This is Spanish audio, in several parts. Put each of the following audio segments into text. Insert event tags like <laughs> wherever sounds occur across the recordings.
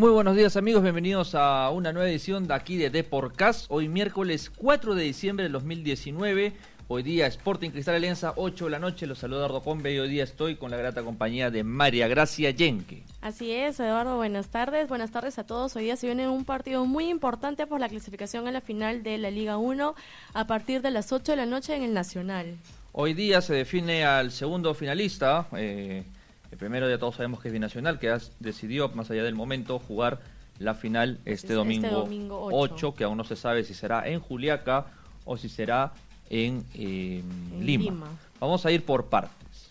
Muy buenos días amigos, bienvenidos a una nueva edición de aquí de Deporcast. Hoy miércoles 4 de diciembre del 2019. Hoy día Sporting Cristal Alianza, 8 de la noche. Los saluda Eduardo Combe y hoy día estoy con la grata compañía de María Gracia Yenque. Así es, Eduardo, buenas tardes. Buenas tardes a todos. Hoy día se viene un partido muy importante por la clasificación en la final de la Liga 1 a partir de las 8 de la noche en el Nacional. Hoy día se define al segundo finalista. Eh, el primero ya todos sabemos que es Binacional, que decidió, más allá del momento, jugar la final este, domingo, 8. que aún no se sabe si será en Juliaca o si será en, eh, Lima. Vamos a ir por partes.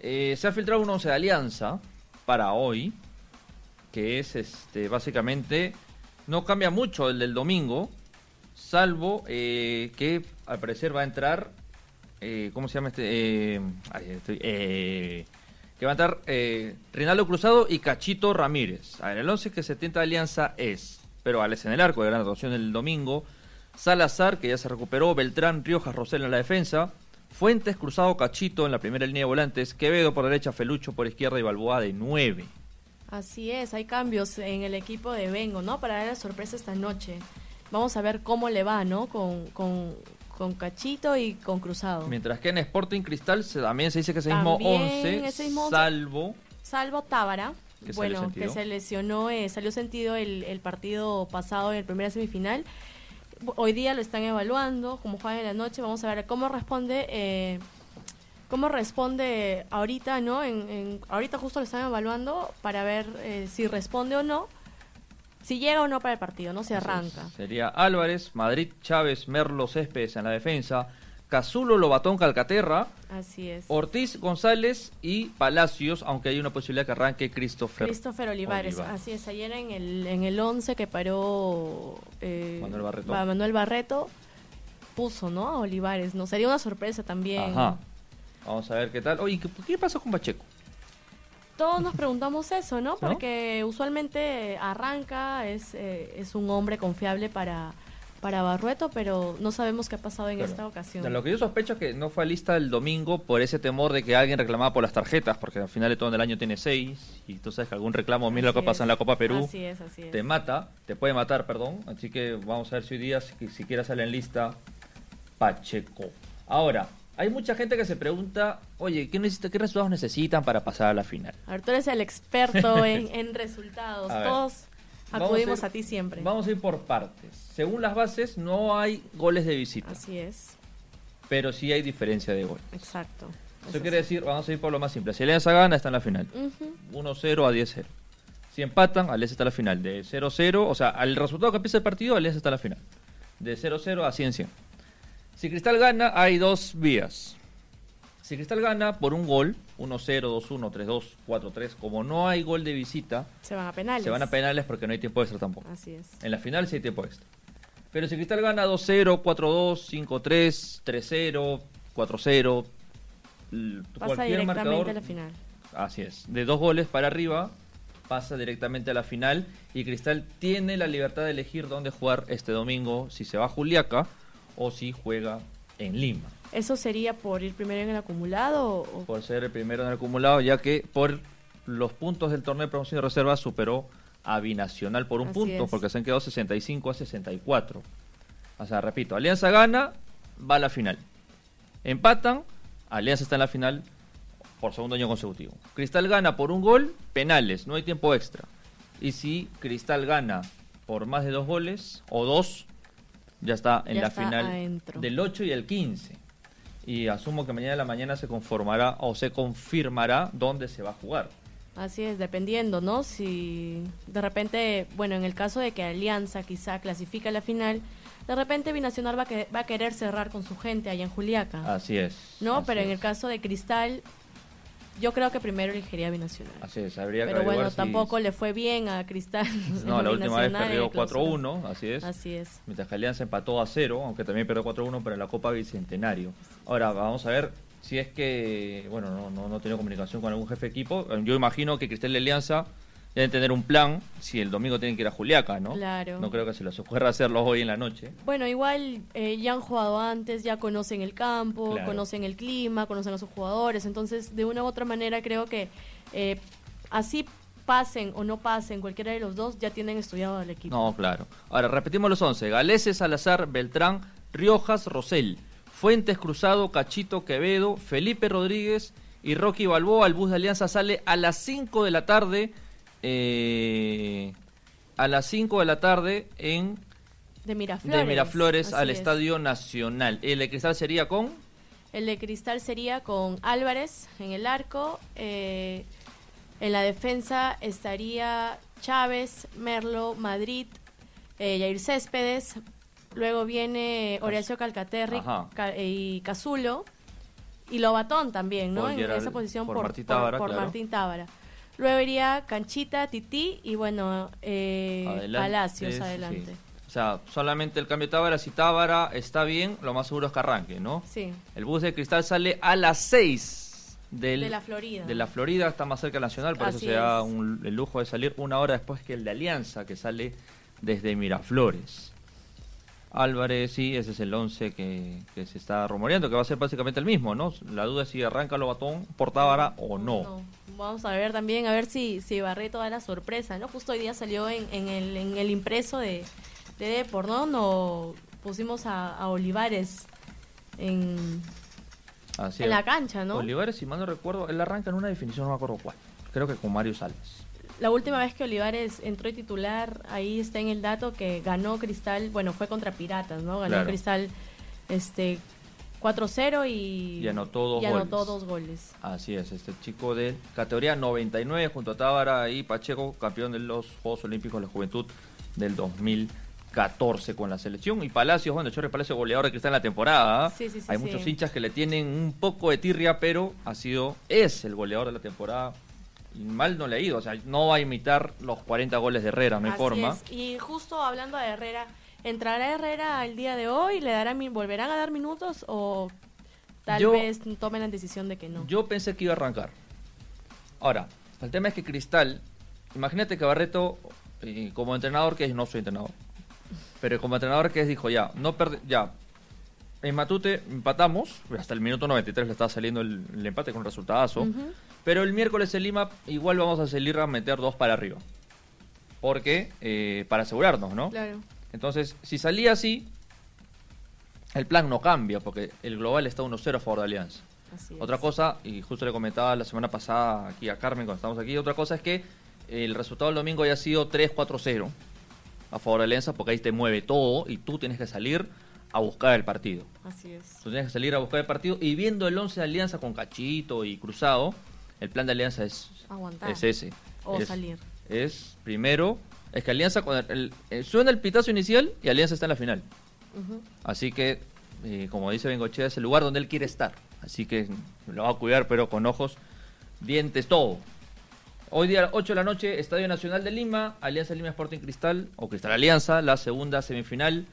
Eh, se ha filtrado un once de alianza para hoy, que es este básicamente, no cambia mucho el del domingo, salvo eh, que al parecer va a entrar, ¿cómo se llama este? Ahí estoy, que va a estar eh, Rinaldo Cruzado y Cachito Ramírez. A ver, el 11 que se tienta de alianza es, pero Alex en el arco de gran actuación el domingo, Salazar, que ya se recuperó, Beltrán, Riojas, Rosel en la defensa, Fuentes, Cruzado, Cachito en la primera línea de volantes, Quevedo por derecha, Felucho por izquierda y Balboa de 9. Así es, hay cambios en el equipo de Vengo, ¿no? Para dar la sorpresa esta noche. Vamos a ver cómo le va, ¿no? Con, con con Cachito y con Cruzado. Mientras que en Sporting Cristal se, también se dice que ese mismo 11, salvo... Salvo Tábara, bueno, que se lesionó, eh, salió sentido el, el, partido pasado en el primera semifinal. Hoy día lo están evaluando, como juegan en la noche, vamos a ver cómo responde... Eh, cómo responde ahorita, ¿no? En, ahorita justo lo están evaluando para ver eh, si responde o no si llega o no para el partido, no se arranca. sería Álvarez, Madrid, Chávez, Merlo, Céspedes en la defensa, Cazulo, Lobatón, Calcaterra. Así es. Ortiz, González y Palacios, aunque hay una posibilidad que arranque Christopher. Christopher Olivares, así es. Ayer en el, en el 11 que paró eh, Manuel, Barreto. Manuel Barreto, puso, ¿no? A Olivares, ¿no? Sería una sorpresa también. Ajá. Vamos a ver qué tal. Oye, ¿qué, qué pasó con Pacheco? Todos nos preguntamos eso, ¿no? Porque usualmente arranca, es, eh, es un hombre confiable para, para Barrueto, pero no sabemos qué ha pasado en esta ocasión. lo que yo sospecho es que no fue a lista el domingo por ese temor de que alguien reclamaba por las tarjetas, porque al final de todo el año tiene seis, y tú sabes que algún reclamo, mira lo que pasa en la Copa Perú, te mata, te puede matar, perdón. Así que vamos a ver si hoy día si, siquiera sale en lista Pacheco. Ahora, hay mucha gente que se pregunta, oye, ¿qué, necesita, qué resultados necesitan para pasar a la final? Arturo es el experto <laughs> en, resultados. Todos acudimos a, ti siempre. Vamos a ir por partes. Según las bases, no hay goles de visita. Así es. Pero sí hay diferencia de gol. Exacto. Eso, quiere decir, vamos a ir por lo más simple. Si Alianza gana, está en la final. 1-0 a 10-0. Si empatan, Alianza está en la final. De 0-0, o sea, al resultado que empieza el partido, Alianza está en la final. De 0-0 a 100-100. Si Cristal gana, hay dos vías. Si Cristal gana por un gol, 1-0, 2-1, 3-2, 4-3, como no hay gol de visita, se van a penales. Se van a penales porque no hay tiempo extra tampoco. Así es. En la final sí hay tiempo extra. Pero si Cristal gana 2-0, 4-2, 5-3, 3-0, 4-0, pasa directamente a la final. Así es. De dos goles para arriba pasa directamente a la final y Cristal tiene la libertad de elegir dónde jugar este domingo, si se va a Juliaca o si juega en Lima. ¿Eso sería por ir primero en el acumulado? O? Por ser el primero en el acumulado, ya que por los puntos del torneo de promoción de reserva superó a Binacional por un punto, porque se han quedado 65 a 64. O sea, repito, Alianza gana, va a la final. Empatan, Alianza está en la final por segundo año consecutivo. Cristal gana por un gol, penales, no hay tiempo extra. Y si Cristal gana por más de dos goles, o dos, ya está en la final del 8 y el 15. Y asumo que mañana de la mañana se conformará o se confirmará dónde se va a jugar. Así es, dependiendo, ¿no? Si de repente, bueno, en el caso de que Alianza quizá clasifique a la final, de repente Binacional va, que, va a querer cerrar con su gente allá en Juliaca. Así es. ¿No? Pero en el caso de Cristal, yo creo que primero elegiría Binacional. Así es, habría Pero bueno, tampoco le fue bien a Cristal. No, la última vez perdió 4-1, así es. Así es. Mientras que Alianza empató a 0, aunque también perdió 4-1 para la Copa Bicentenario. Ahora, vamos a ver si es que, bueno, no, no, no tenido comunicación con algún jefe de equipo. Yo imagino que Cristal de Alianza deben tener un plan si el domingo tienen que ir a Juliaca, ¿no? Claro. No creo que se les ocurra hacerlo hoy en la noche. Bueno, igual eh, ya han jugado antes, ya conocen el campo, conocen el clima, conocen a sus jugadores, entonces de una u otra manera creo que eh, así pasen o no pasen cualquiera de los dos, ya tienen estudiado al equipo. No, claro. Ahora, repetimos los 11. Galeses, Salazar, Beltrán, Riojas, Rosell, Fuentes, Cruzado, Cachito, Quevedo, Felipe Rodríguez y Rocky Balboa. El bus de Alianza sale a las 5 de la tarde. Eh, a las 5 de la tarde en... De Miraflores. De Miraflores al Estadio Nacional. ¿El de Cristal sería con? El de Cristal sería con Álvarez en el arco. Eh, en la defensa estaría Chávez, Merlo, Madrid, eh, Jair Céspedes. Luego viene Horacio Calcaterri y Cazulo. Y Lobatón también, ¿no? en esa posición por, Martín Tábara. Luego iría Canchita, Tití y bueno, eh, Palacios adelante. O sea, solamente el cambio de Tábara, si Tábara está bien, lo más seguro es que arranque, ¿no? Sí. El bus de cristal sale a las 6 de la Florida. De la Florida, está más cerca del Nacional, por eso se da el lujo de salir una hora después que el de Alianza, que sale desde Miraflores. Álvarez, sí, ese es el 11 que, se está rumoreando, que va a ser básicamente el mismo, ¿no? La duda es si arranca Lobatón por Tábara o no. Vamos a ver también, a ver si, si Barreto da la sorpresa, ¿no? Justo hoy día salió en, en, el, en el impreso de, de Depor, ¿no? Pusimos a, a Olivares en, en la cancha, ¿no? Olivares, si mal no recuerdo, él arranca en una definición, no me acuerdo cuál. Creo que con Mario Salves. La última vez que Olivares entró y titular, ahí está en el dato que ganó Cristal, bueno, fue contra Piratas, ¿no? Ganó Cristal este 4-0 y, y, anotó, dos, goles. Así es, este chico de categoría 99 junto a Tábara y Pacheco, campeón de los Juegos Olímpicos de la Juventud del 2000. 14 con la selección. Y Palacios, bueno, Chorre Palacio goleador que está en la temporada. Hay muchos hinchas que le tienen un poco de tirria, pero ha sido, es el goleador de la temporada. Mal no le ha ido, o sea, no va a imitar los 40 goles de Herrera, no hay forma. Y justo hablando de Herrera, ¿entrará Herrera el día de hoy? ¿Le darán, volverán a dar minutos o tal vez tomen la decisión de que no? Yo pensé que iba a arrancar. Ahora, el tema es que Cristal, imagínate que Barreto, como entrenador, que no soy entrenador, pero como entrenador que dijo, ya, no perde, ya, en Matute empatamos, hasta el minuto 93 le estaba saliendo el, empate con un resultado pero el miércoles en Lima igual vamos a salir a meter dos para arriba. Porque, eh, para asegurarnos, ¿no? Claro. Entonces, si salía así, el plan no cambia, porque el global está 1-0 a favor de Alianza. otra cosa, y justo le comentaba la semana pasada aquí a Carmen cuando estamos aquí, otra cosa es que el resultado del domingo haya sido 3-4-0 a favor de Alianza porque ahí te mueve todo y tú tienes que salir a buscar el partido. Así es. Tú tienes que salir a buscar el partido y viendo el 11 de Alianza con Cachito y Cruzado, el plan de Alianza es, es ese. O salir. Es primero, es que Alianza, el, eh, suena el pitazo inicial y Alianza está en la final. Así que, eh, como dice Bengochea, es el lugar donde él quiere estar. Así que lo va a cuidar, pero con ojos, dientes, todo. Hoy día 8 de la noche, Estadio Nacional de Lima, Alianza Lima Sporting Cristal o Cristal Alianza, la segunda semifinal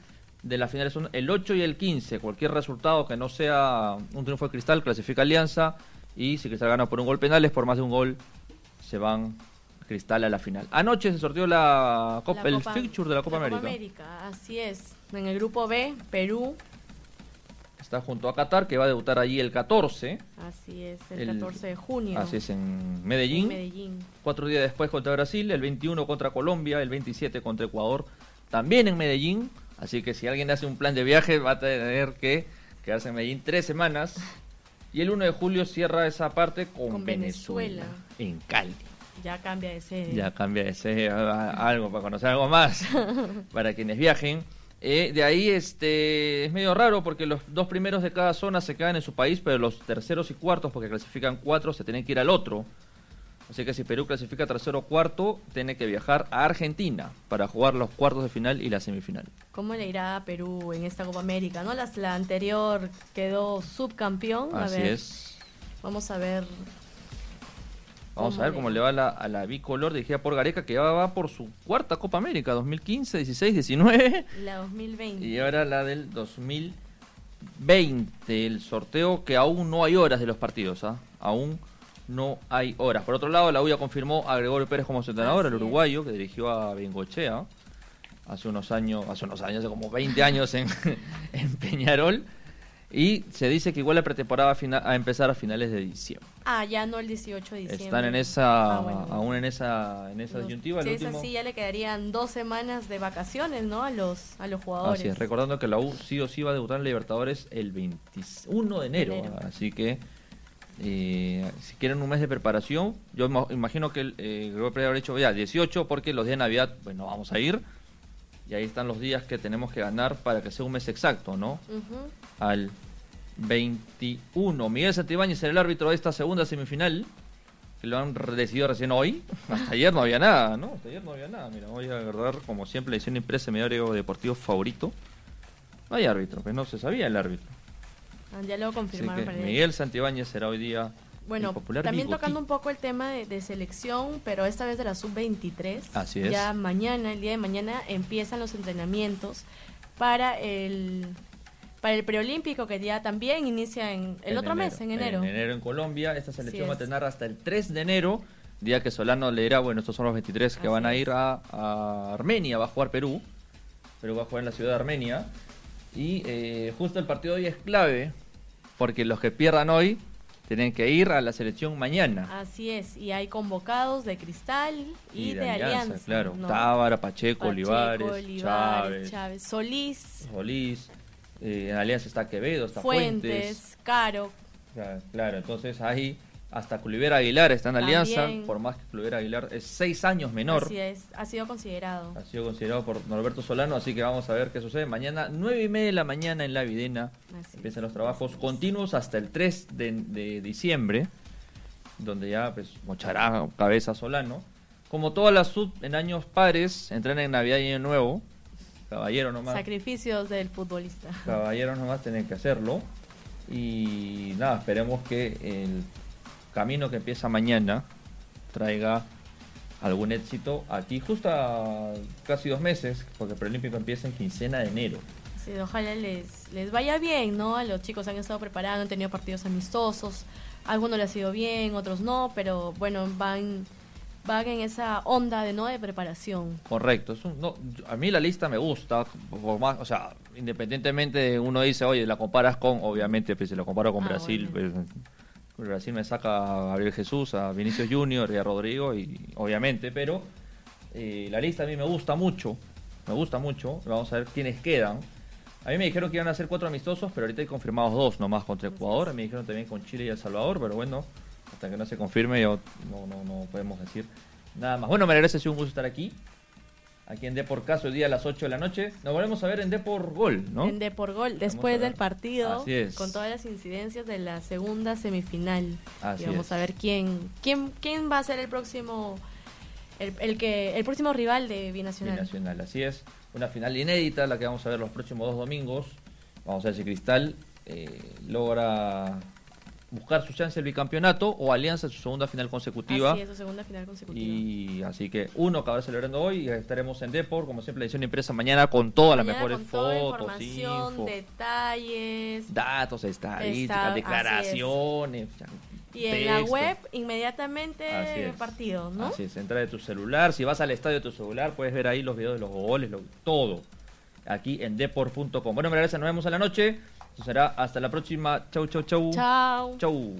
de las finales son el 8 y el 15. Cualquier resultado que no sea un triunfo de Cristal clasifica Alianza y si Cristal gana por un gol penales, por más de un gol, se van Cristal a la final. Anoche se sorteó la Copa, el fixture de la Copa América. Copa América, así es. En el grupo B, Perú, Está junto a Qatar, que va a debutar allí el 14. Así es, el, 14 de junio. Así es, en Medellín. Medellín. Cuatro días después contra Brasil, el 21 contra Colombia, el 27 contra Ecuador, también en Medellín. Así que si alguien hace un plan de viaje, va a tener que quedarse en Medellín tres semanas. Y el 1 de julio cierra esa parte con, Venezuela, en Cali. Ya cambia de sede. Ya cambia de sede, algo para conocer algo más <laughs> para quienes viajen. Eh, de ahí este es medio raro porque los dos primeros de cada zona se quedan en su país, pero los terceros y cuartos, porque clasifican cuatro, se tienen que ir al otro. Así que si Perú clasifica tercero o cuarto, tiene que viajar a Argentina para jugar los cuartos de final y la semifinal. ¿Cómo le irá a Perú en esta Copa América? ¿No? La, la anterior quedó subcampeón. Así es. Vamos a ver Vamos a ver cómo le va a la, a la bicolor dirigida por Gareca, que ya va por su cuarta Copa América, 2015, 16, 19. La 2020. Y ahora la del 2020, el sorteo que aún no hay horas de los partidos, ¿ah? Aún no hay horas. Por otro lado, la UIA confirmó a Gregorio Pérez como entrenador, el uruguayo, que dirigió a Bengochea hace unos años, hace unos años, hace como 20 años en, <laughs> en Peñarol. Y se dice que igual la pretemporada a empezar a finales de diciembre. Ah, ya no el 18 de diciembre. Están en esa, ah, aún en esa, en esa disyuntiva. Si es así, ya le quedarían dos semanas de vacaciones, ¿no? A los, a los jugadores. Así es, recordando que la U sí o sí va a debutar en Libertadores el 21 de enero. Así que, eh, si quieren un mes de preparación, yo imagino que el eh, grupo haber hecho ya 18 porque los días de Navidad, pues no vamos a ir. Y ahí están los días que tenemos que ganar para que sea un mes exacto, ¿no? Al 21. Miguel Santibáñez será el árbitro de esta segunda semifinal, que lo han decidido recién hoy. <laughs> Hasta ayer no había nada, ¿no? Hasta ayer no había nada. Mira, voy a agarrar, como siempre, la edición impresa mi deportivo favorito. No hay árbitro, pues no se sabía el árbitro. Ah, ya lo confirmaron. Miguel Santibáñez será hoy día bueno, también tocando un poco el tema de, de, selección, pero esta vez de la sub-23. Así es. Ya mañana, el día de mañana, empiezan los entrenamientos para el para el preolímpico que ya también inicia en el otro mes, en enero. En enero en Colombia. Esta selección va a tener hasta el 3 de enero, día que Solano le dirá, bueno, estos son los 23 que van a ir a, Armenia, va a jugar Perú. Perú va a jugar en la ciudad de Armenia. Y eh, justo el partido de hoy es clave, porque los que pierdan hoy tienen que ir a la selección mañana. Así es, y hay convocados de Cristal y, de, Alianza, Claro, Tábara, Pacheco, Olivares, Chávez, Chávez, Solís. Solís. Eh, en Alianza está Quevedo, está Fuentes, Caro. Claro, entonces ahí hasta Culivera Aguilar está en Alianza, por más que Culivera Aguilar es seis años menor. Así es, ha sido considerado. Ha sido considerado por Norberto Solano, así que vamos a ver qué sucede. Mañana, nueve y media de la mañana en La Videna, empiezan los trabajos continuos hasta el 3 de, diciembre, donde ya pues mochará cabeza Solano. Como todas las sub en años pares, entran en Navidad y Año Nuevo, Caballero nomás. Sacrificios del futbolista. Caballero nomás tienen que hacerlo. Y nada, esperemos que el camino que empieza mañana traiga algún éxito aquí justo a casi dos meses, porque el preolímpico empieza en quincena de enero. Sí, ojalá les, les vaya bien, ¿no? A los chicos han estado preparando, han tenido partidos amistosos, algunos les ha ido bien, otros no, pero bueno, van van en esa onda de no de preparación. Correcto. Es no, a mí la lista me gusta, por más, o sea, independientemente uno dice, oye, la comparas con, obviamente, pues si lo comparo con ah, Brasil, pues, Brasil me saca a Gabriel Jesús, a Vinicius Junior y a Rodrigo, y obviamente, pero eh, la lista a mí me gusta mucho, me gusta mucho. Vamos a ver quiénes quedan. A mí me dijeron que iban a ser cuatro amistosos, pero ahorita hay confirmados dos nomás contra Ecuador. Me dijeron también con Chile y El Salvador, pero bueno, hasta que no se confirme, yo no, no, no podemos decir nada más. Bueno, me ha sido un gusto estar aquí. Aquí en Depor Caso, el día a las 8 de la noche. Nos volvemos a ver en Depor Gol, ¿no? En Depor Gol, después del partido, con todas las incidencias de la segunda semifinal. y vamos a ver quién, quién, quién va a ser el próximo, el, que, el próximo rival de Binacional. Binacional, así es. Una final inédita, la que vamos a ver los próximos dos domingos. Vamos a ver si Cristal eh, logra buscar su chance el bicampeonato o Alianza su segunda final consecutiva. Así es, su segunda final consecutiva. Y así que uno acaba celebrando hoy y estaremos en Depor, como siempre, la edición impresa mañana con todas las mejores fotos, detalles, datos, estadísticas, declaraciones. Y en la web inmediatamente partido, ¿no? Así es, entra de tu celular, si vas al estadio de tu celular puedes ver ahí los videos de los goles, todo. Aquí en depor.com. Bueno, gracias, nos vemos a la noche será hasta la próxima. Chau, chau, chau. Chau. Chau.